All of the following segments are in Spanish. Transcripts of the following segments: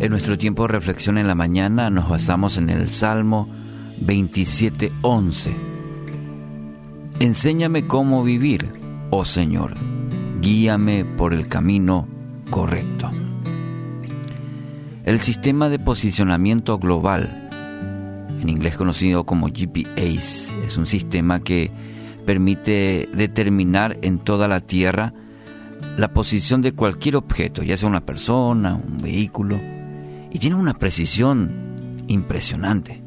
En nuestro tiempo de reflexión en la mañana nos basamos en el Salmo 27.11. Enséñame cómo vivir, oh Señor, guíame por el camino correcto. El sistema de posicionamiento global, en inglés conocido como GPS, es un sistema que permite determinar en toda la Tierra la posición de cualquier objeto, ya sea una persona, un vehículo, y tiene una precisión impresionante.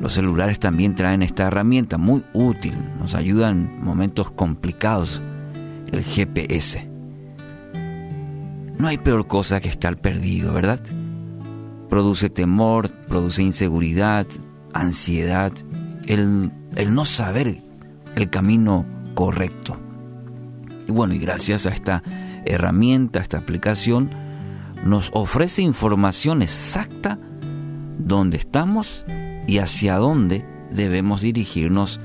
Los celulares también traen esta herramienta muy útil, nos ayuda en momentos complicados, el GPS. No hay peor cosa que estar perdido, ¿verdad? Produce temor, produce inseguridad, ansiedad, el, el no saber el camino correcto. Y bueno, y gracias a esta herramienta, a esta aplicación, nos ofrece información exacta dónde estamos y hacia dónde debemos dirigirnos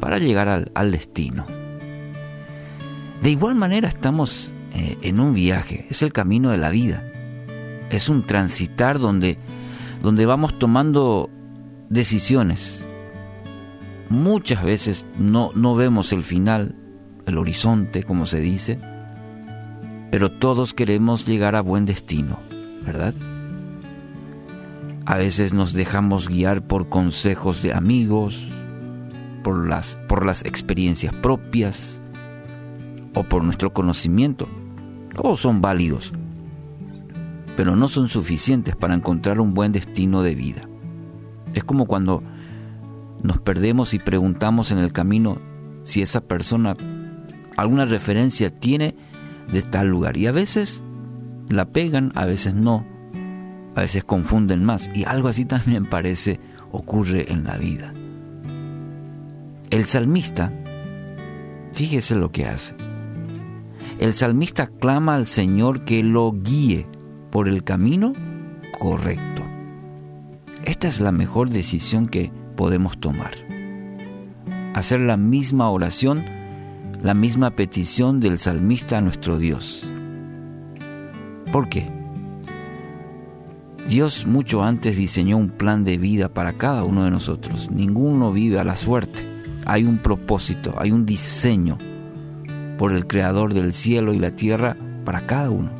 para llegar al, destino. De igual manera estamos eh, en un viaje, es el camino de la vida, es un transitar donde, donde vamos tomando decisiones. Muchas veces no, no vemos el final, el horizonte, como se dice, pero todos queremos llegar a buen destino, ¿verdad? A veces nos dejamos guiar por consejos de amigos, por las, por las experiencias propias o por nuestro conocimiento. Todos son válidos, pero no son suficientes para encontrar un buen destino de vida. Es como cuando nos perdemos y preguntamos en el camino si esa persona alguna referencia tiene de tal lugar. Y a veces la pegan, a veces no, a veces confunden más. Y algo así también parece ocurre en la vida. El salmista, fíjese lo que hace. El salmista clama al Señor que lo guíe por el camino correcto. Esta es la mejor decisión que podemos tomar. Hacer la misma oración la misma petición del salmista a nuestro Dios. ¿Por qué? Dios mucho antes diseñó un plan de vida para cada uno de nosotros. Ninguno vive a la suerte. Hay un propósito, hay un diseño por el Creador del cielo y la tierra para cada uno.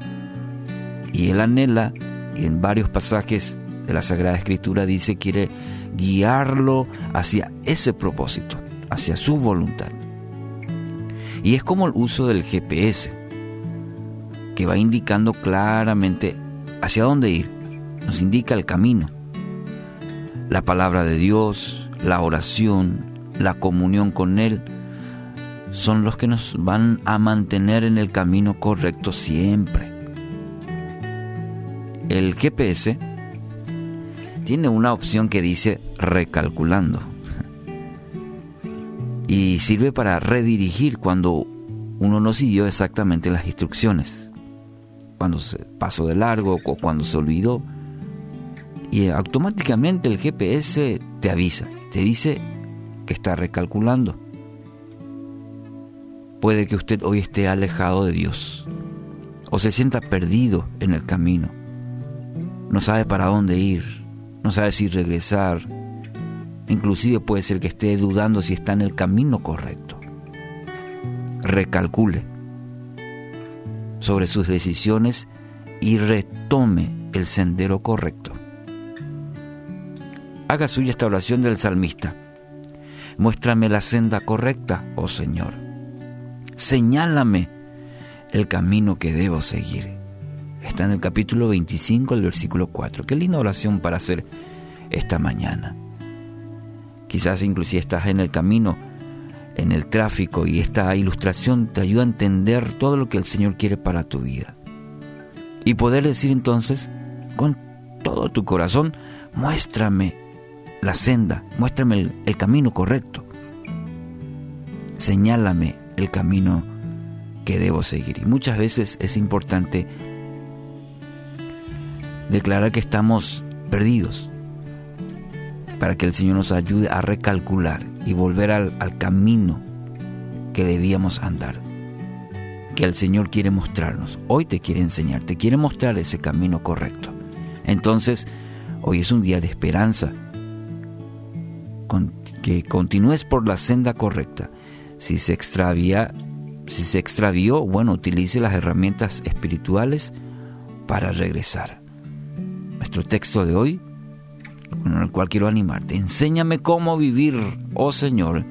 Y Él anhela, y en varios pasajes de la Sagrada Escritura dice, quiere guiarlo hacia ese propósito, hacia su voluntad. Y es como el uso del GPS, que va indicando claramente hacia dónde ir, nos indica el camino. La palabra de Dios, la oración, la comunión con Él, son los que nos van a mantener en el camino correcto siempre. El GPS tiene una opción que dice recalculando y sirve para redirigir cuando uno no siguió exactamente las instrucciones, cuando se pasó de largo o cuando se olvidó. Y automáticamente el GPS te avisa, te dice que está recalculando. Puede que usted hoy esté alejado de Dios o se sienta perdido en el camino. No sabe para dónde ir, no sabe si regresar, Inclusive puede ser que esté dudando si está en el camino correcto. Recalcule sobre sus decisiones y retome el sendero correcto. Haga suya esta oración del salmista. Muéstrame la senda correcta, oh Señor. Señálame el camino que debo seguir. Está en el capítulo 25, el versículo 4. Qué linda oración para hacer esta mañana. Quizás inclusive estás en el camino, en el tráfico y esta ilustración te ayuda a entender todo lo que el Señor quiere para tu vida. Y poder decir entonces con todo tu corazón, muéstrame la senda, muéstrame el, el camino correcto. Señálame el camino que debo seguir. Y muchas veces es importante declarar que estamos perdidos, para que el Señor nos ayude a recalcular y volver al, camino que debíamos andar. que el Señor quiere mostrarnos. Hoy te quiere enseñar, te quiere mostrar ese camino correcto. Entonces, hoy es un día de esperanza. que continúes por la senda correcta. Si se extravía, si se extravió, bueno, utilice las herramientas espirituales para regresar. Nuestro texto de hoy, con el cual quiero animarte, enséñame cómo vivir, oh Señor,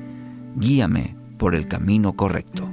guíame por el camino correcto.